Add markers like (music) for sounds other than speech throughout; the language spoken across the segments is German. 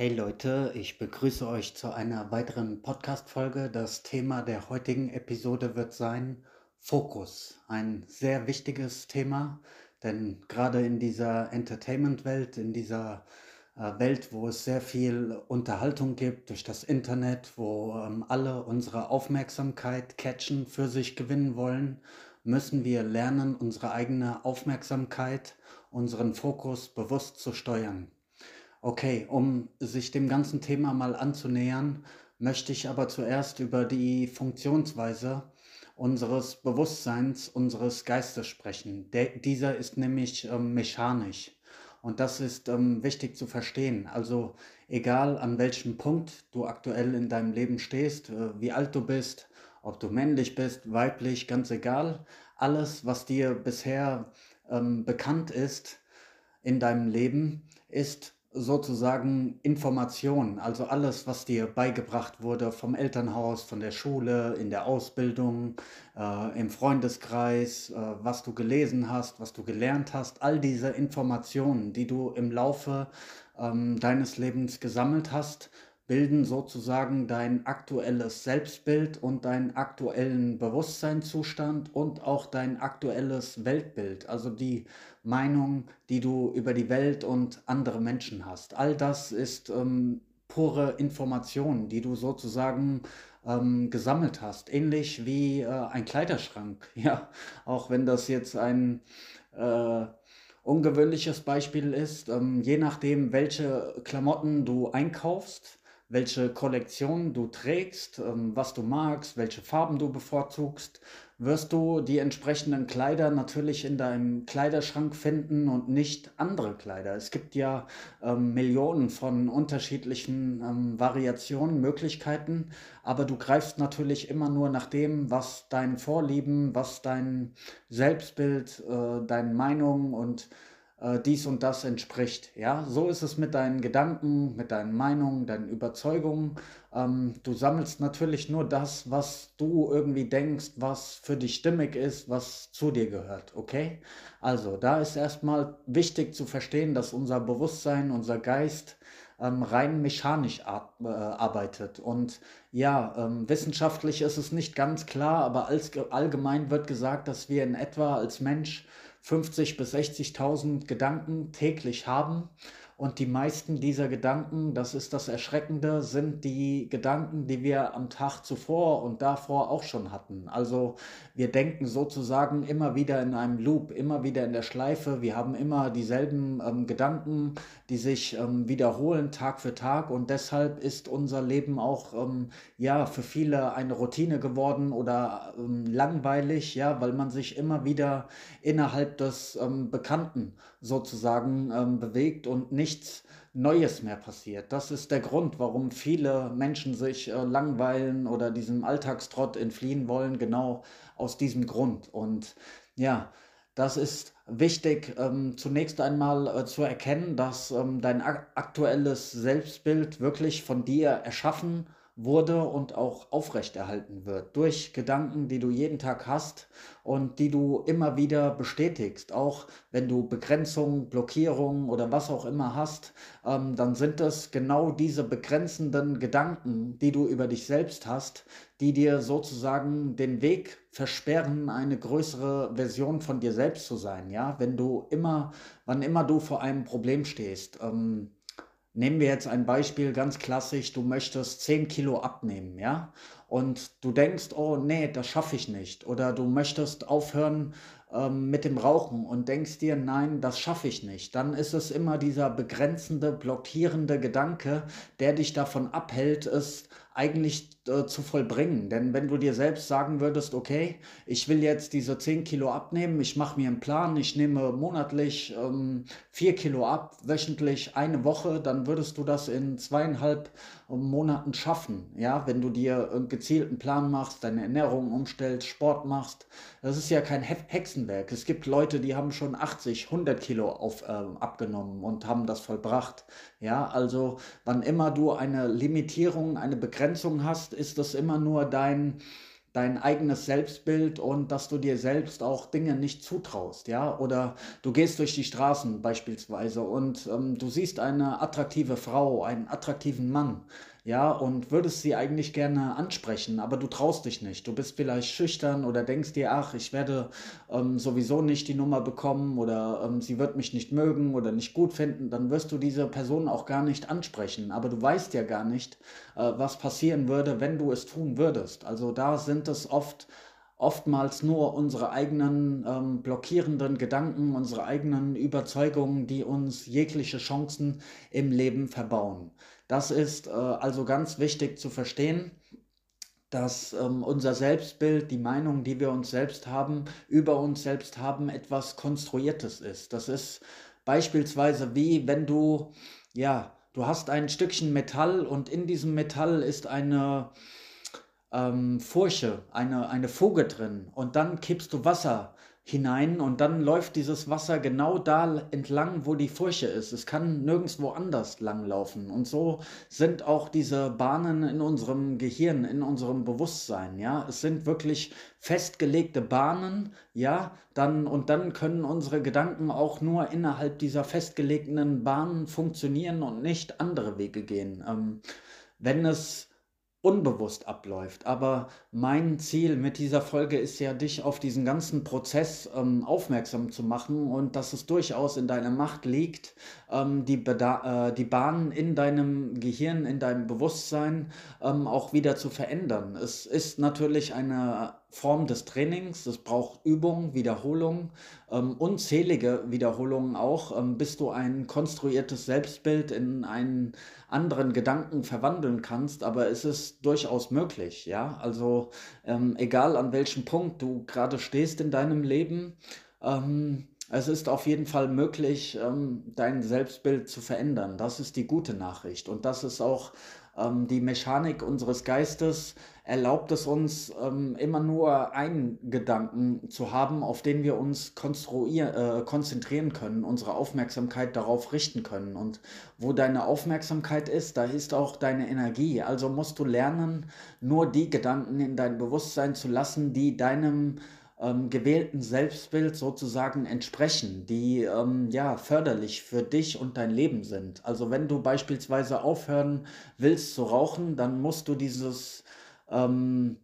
Hey Leute, ich begrüße euch zu einer weiteren Podcast-Folge. Das Thema der heutigen Episode wird sein Fokus. Ein sehr wichtiges Thema, denn gerade in dieser Entertainment-Welt, in dieser äh, Welt, wo es sehr viel Unterhaltung gibt durch das Internet, wo ähm, alle unsere Aufmerksamkeit catchen, für sich gewinnen wollen, müssen wir lernen, unsere eigene Aufmerksamkeit, unseren Fokus bewusst zu steuern. Okay, um sich dem ganzen Thema mal anzunähern, möchte ich aber zuerst über die Funktionsweise unseres Bewusstseins, unseres Geistes sprechen. Der, dieser ist nämlich ähm, mechanisch. Und das ist ähm, wichtig zu verstehen. Also egal an welchem Punkt du aktuell in deinem Leben stehst, äh, wie alt du bist, ob du männlich bist, weiblich, ganz egal, alles, was dir bisher ähm, bekannt ist in deinem Leben, ist sozusagen Information, also alles, was dir beigebracht wurde vom Elternhaus, von der Schule, in der Ausbildung, äh, im Freundeskreis, äh, was du gelesen hast, was du gelernt hast, all diese Informationen, die du im Laufe ähm, deines Lebens gesammelt hast, bilden sozusagen dein aktuelles Selbstbild und deinen aktuellen Bewusstseinszustand und auch dein aktuelles Weltbild, also die Meinung, die du über die Welt und andere Menschen hast. All das ist ähm, pure Information, die du sozusagen ähm, gesammelt hast, ähnlich wie äh, ein Kleiderschrank. (laughs) Ja, auch wenn das jetzt ein äh, ungewöhnliches Beispiel ist, ähm, je nachdem, welche Klamotten du einkaufst, welche Kollektion du trägst, ähm, was du magst, welche Farben du bevorzugst, wirst du die entsprechenden Kleider natürlich in deinem Kleiderschrank finden und nicht andere Kleider. Es gibt ja ähm, Millionen von unterschiedlichen ähm, Variationen, Möglichkeiten, aber du greifst natürlich immer nur nach dem, was deinen Vorlieben, was dein Selbstbild, äh, deinen Meinungen und äh, dies und das entspricht. Ja, so ist es mit deinen Gedanken, mit deinen Meinungen, deinen Überzeugungen. Ähm, du sammelst natürlich nur das, was du irgendwie denkst, was für dich stimmig ist, was zu dir gehört. Okay? Also, da ist erstmal wichtig zu verstehen, dass unser Bewusstsein, unser Geist ähm, rein mechanisch äh, arbeitet. Und ja, ähm, wissenschaftlich ist es nicht ganz klar, aber allgemein wird gesagt, dass wir in etwa als Mensch 50 bis 60.000 Gedanken täglich haben und die meisten dieser Gedanken, das ist das Erschreckende, sind die Gedanken, die wir am Tag zuvor und davor auch schon hatten. Also wir denken sozusagen immer wieder in einem Loop, immer wieder in der Schleife. Wir haben immer dieselben ähm, Gedanken, die sich ähm, wiederholen Tag für Tag und deshalb ist unser Leben auch ähm, ja für viele eine Routine geworden oder ähm, langweilig, ja, weil man sich immer wieder innerhalb des ähm, Bekannten sozusagen ähm, bewegt und nicht nichts Neues mehr passiert. Das ist der Grund, warum viele Menschen sich äh, langweilen oder diesem Alltagstrott entfliehen wollen, genau aus diesem Grund. Und ja, das ist wichtig, ähm, zunächst einmal äh, zu erkennen, dass ähm, dein aktuelles Selbstbild wirklich von dir erschaffen wurde und auch aufrechterhalten wird durch Gedanken, die du jeden Tag hast und die du immer wieder bestätigst. Auch wenn du Begrenzungen, Blockierungen oder was auch immer hast, ähm, dann sind es genau diese begrenzenden Gedanken, die du über dich selbst hast, die dir sozusagen den Weg versperren, eine größere Version von dir selbst zu sein. Ja, wenn du immer, wann immer du vor einem Problem stehst, ähm, Nehmen wir jetzt ein Beispiel ganz klassisch, du möchtest 10 Kilo abnehmen, ja? Und du denkst, oh nee, das schaffe ich nicht. Oder du möchtest aufhören ähm, mit dem Rauchen und denkst dir, nein, das schaffe ich nicht. Dann ist es immer dieser begrenzende, blockierende Gedanke, der dich davon abhält, es eigentlich äh, zu vollbringen. Denn wenn du dir selbst sagen würdest, okay, ich will jetzt diese 10 Kilo abnehmen, ich mache mir einen Plan, ich nehme monatlich ähm, 4 Kilo ab, wöchentlich eine Woche, dann würdest du das in zweieinhalb ähm, Monaten schaffen. Ja, wenn du dir einen gezielten Plan machst, deine Ernährung umstellst, Sport machst. Das ist ja kein Hexenwerk. Es gibt Leute, die haben schon 80, 100 Kilo auf, äh, abgenommen und haben das vollbracht. Ja, also wann immer du eine Limitierung, eine Begrenzung hast, ist das immer nur dein dein eigenes Selbstbild und dass du dir selbst auch Dinge nicht zutraust, ja? Oder du gehst durch die Straßen beispielsweise und ähm, du siehst eine attraktive Frau, einen attraktiven Mann ja, und würdest sie eigentlich gerne ansprechen, aber du traust dich nicht. Du bist vielleicht schüchtern oder denkst dir, ach, ich werde ähm, sowieso nicht die Nummer bekommen oder ähm, sie wird mich nicht mögen oder nicht gut finden, dann wirst du diese Person auch gar nicht ansprechen. Aber du weißt ja gar nicht, äh, was passieren würde, wenn du es tun würdest. Also da sind es oft oftmals nur unsere eigenen ähm, blockierenden Gedanken, unsere eigenen Überzeugungen, die uns jegliche Chancen im Leben verbauen. Das ist äh, also ganz wichtig zu verstehen, dass ähm, unser Selbstbild, die Meinung, die wir uns selbst haben, über uns selbst haben, etwas Konstruiertes ist. Das ist beispielsweise wie wenn du, ja, du hast ein Stückchen Metall und in diesem Metall ist eine ähm, Furche, eine, eine Fuge drin und dann kippst du Wasser hinein und dann läuft dieses Wasser genau da entlang, wo die Furche ist. Es kann nirgendwo anders langlaufen. Und so sind auch diese Bahnen in unserem Gehirn, in unserem Bewusstsein. Ja, es sind wirklich festgelegte Bahnen. Ja, dann und dann können unsere Gedanken auch nur innerhalb dieser festgelegten Bahnen funktionieren und nicht andere Wege gehen. Ähm, wenn es unbewusst abläuft. Aber mein Ziel mit dieser Folge ist ja, dich auf diesen ganzen Prozess ähm, aufmerksam zu machen und dass es durchaus in deiner Macht liegt, ähm, die, äh, die Bahnen in deinem Gehirn, in deinem Bewusstsein ähm, auch wieder zu verändern. Es ist natürlich eine Form des Trainings. Es braucht Übung, Wiederholung, ähm, unzählige Wiederholungen auch, ähm, bis du ein konstruiertes Selbstbild in einen anderen Gedanken verwandeln kannst. Aber es ist durchaus möglich, ja. Also ähm, egal an welchem Punkt du gerade stehst in deinem Leben, ähm, es ist auf jeden Fall möglich, ähm, dein Selbstbild zu verändern. Das ist die gute Nachricht. Und das ist auch ähm, die Mechanik unseres Geistes erlaubt es uns, ähm, immer nur einen Gedanken zu haben, auf den wir uns äh, konzentrieren können, unsere Aufmerksamkeit darauf richten können. Und wo deine Aufmerksamkeit ist, da ist auch deine Energie. Also musst du lernen, nur die Gedanken in dein Bewusstsein zu lassen, die deinem ähm, gewählten Selbstbild sozusagen entsprechen, die ähm, ja förderlich für dich und dein Leben sind. Also wenn du beispielsweise aufhören willst zu rauchen, dann musst du dieses ähm,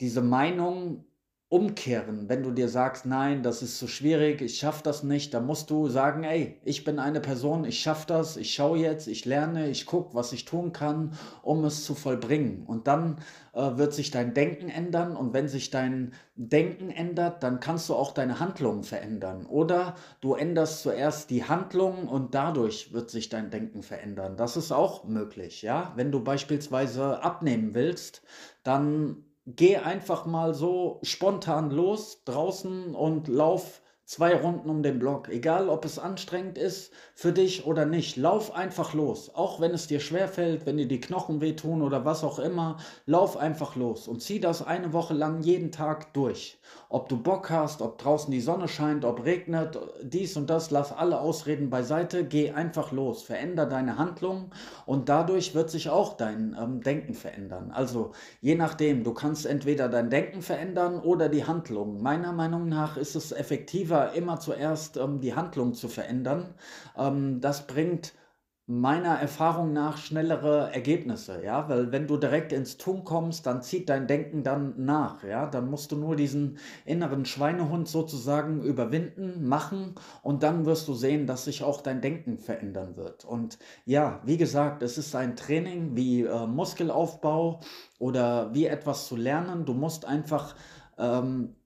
diese Meinung umkehren. Wenn du dir sagst, nein, das ist zu schwierig, ich schaffe das nicht, dann musst du sagen, ey, ich bin eine Person, ich schaffe das, ich schaue jetzt, ich lerne, ich gucke, was ich tun kann, um es zu vollbringen. Und dann äh, wird sich dein Denken ändern und wenn sich dein Denken ändert, dann kannst du auch deine Handlungen verändern. Oder du änderst zuerst die Handlungen und dadurch wird sich dein Denken verändern. Das ist auch möglich, ja. Wenn du beispielsweise abnehmen willst, dann geh einfach mal so spontan los draußen und lauf zwei Runden um den Block. Egal, ob es anstrengend ist für dich oder nicht. Lauf einfach los. Auch wenn es dir schwerfällt, wenn dir die Knochen wehtun oder was auch immer. Lauf einfach los und zieh das eine Woche lang jeden Tag durch. Ob du Bock hast, ob draußen die Sonne scheint, ob regnet, dies und das, lass alle Ausreden beiseite. Geh einfach los. Veränder deine Handlung und dadurch wird sich auch dein ähm, Denken verändern. Also je nachdem, du kannst entweder dein Denken verändern oder die Handlung. Meiner Meinung nach ist es effektiver, immer zuerst ähm, die Handlung zu verändern. Ähm, das bringt meiner Erfahrung nach schnellere Ergebnisse, ja, weil wenn du direkt ins Tun kommst, dann zieht dein Denken dann nach, ja, dann musst du nur diesen inneren Schweinehund sozusagen überwinden, machen und dann wirst du sehen, dass sich auch dein Denken verändern wird. Und ja, wie gesagt, es ist ein Training wie äh, Muskelaufbau oder wie etwas zu lernen. Du musst einfach ähm,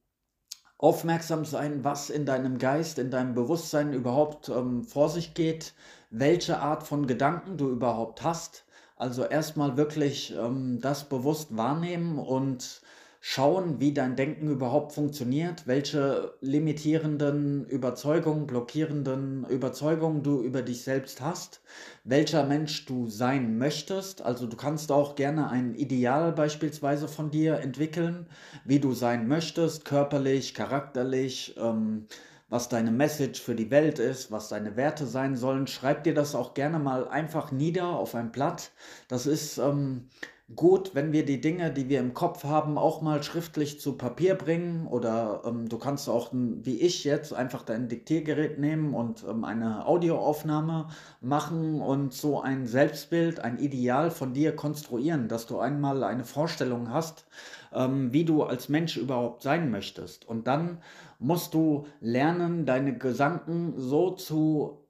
aufmerksam sein, was in deinem Geist, in deinem Bewusstsein überhaupt ähm, vor sich geht, welche Art von Gedanken du überhaupt hast. Also erstmal wirklich ähm, das bewusst wahrnehmen und schauen, wie dein Denken überhaupt funktioniert, welche limitierenden Überzeugungen, blockierenden Überzeugungen du über dich selbst hast, welcher Mensch du sein möchtest. Also du kannst auch gerne ein Ideal beispielsweise von dir entwickeln, wie du sein möchtest, körperlich, charakterlich. Ähm, was deine Message für die Welt ist, was deine Werte sein sollen. Schreib dir das auch gerne mal einfach nieder auf ein Blatt. Das ist ähm, gut, wenn wir die Dinge, die wir im Kopf haben, auch mal schriftlich zu Papier bringen. Oder ähm, du kannst auch, wie ich jetzt, einfach dein Diktiergerät nehmen und ähm, eine Audioaufnahme machen und so ein Selbstbild, ein Ideal von dir konstruieren, dass du einmal eine Vorstellung hast, ähm, wie du als Mensch überhaupt sein möchtest. Und dann musst du lernen, deine Gedanken so zu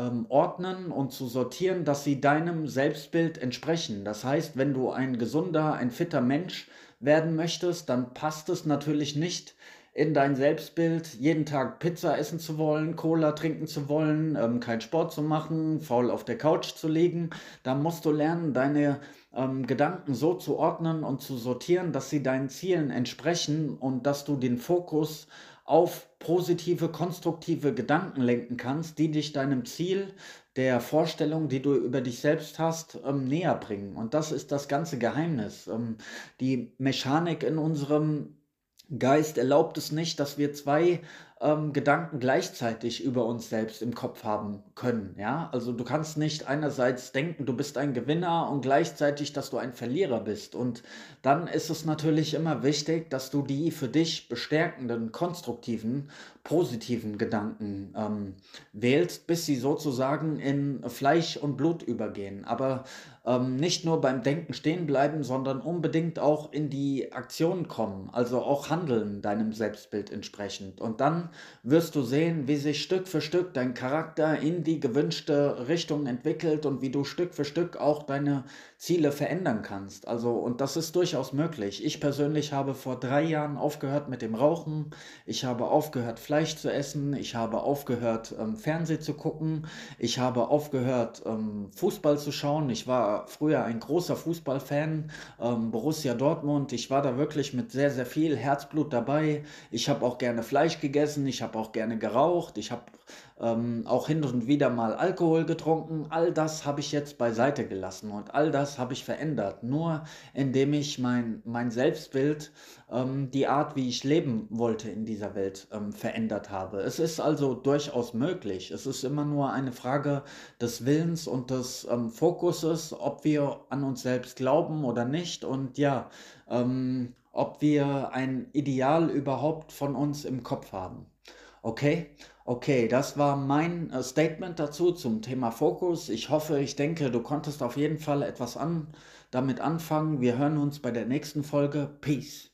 ähm, ordnen und zu sortieren, dass sie deinem Selbstbild entsprechen. Das heißt, wenn du ein gesunder, ein fitter Mensch werden möchtest, dann passt es natürlich nicht in dein Selbstbild, jeden Tag Pizza essen zu wollen, Cola trinken zu wollen, ähm, keinen Sport zu machen, faul auf der Couch zu liegen. Da musst du lernen, deine ähm, Gedanken so zu ordnen und zu sortieren, dass sie deinen Zielen entsprechen und dass du den Fokus auf positive, konstruktive Gedanken lenken kannst, die dich deinem Ziel, der Vorstellung, die du über dich selbst hast, ähm, näher bringen. Und das ist das ganze Geheimnis. Ähm, die Mechanik in unserem Geist erlaubt es nicht, dass wir zwei ähm, Gedanken gleichzeitig über uns selbst im Kopf haben können. Ja, also du kannst nicht einerseits denken, du bist ein Gewinner und gleichzeitig, dass du ein Verlierer bist. Und dann ist es natürlich immer wichtig, dass du die für dich bestärkenden, konstruktiven, positiven Gedanken ähm, wählst, bis sie sozusagen in Fleisch und Blut übergehen. Aber ähm, nicht nur beim Denken stehen bleiben, sondern unbedingt auch in die Aktion kommen, also auch handeln deinem Selbstbild entsprechend. Und dann wirst du sehen, wie sich Stück für Stück dein Charakter in die gewünschte Richtung entwickelt und wie du Stück für Stück auch deine Ziele verändern kannst. Also, und das ist durchaus möglich. Ich persönlich habe vor drei Jahren aufgehört mit dem Rauchen. Ich habe aufgehört, Fleisch zu essen. Ich habe aufgehört, ähm, Fernsehen zu gucken. Ich habe aufgehört, ähm, Fußball zu schauen. Ich war früher ein großer Fußballfan, ähm, Borussia Dortmund. Ich war da wirklich mit sehr, sehr viel Herzblut dabei. Ich habe auch gerne Fleisch gegessen. Ich habe auch gerne geraucht. Ich habe ähm, auch hin und wieder mal Alkohol getrunken. All das habe ich jetzt beiseite gelassen und all das habe ich verändert. Nur indem ich mein, mein Selbstbild, ähm, die Art, wie ich leben wollte in dieser Welt, ähm, verändert habe. Es ist also durchaus möglich. Es ist immer nur eine Frage des Willens und des ähm, Fokuses, ob wir an uns selbst glauben oder nicht. Und ja, ähm, ob wir ein Ideal überhaupt von uns im Kopf haben. Okay, okay, das war mein äh, Statement dazu zum Thema Fokus. Ich hoffe, ich denke, du konntest auf jeden Fall etwas an, damit anfangen. Wir hören uns bei der nächsten Folge. Peace.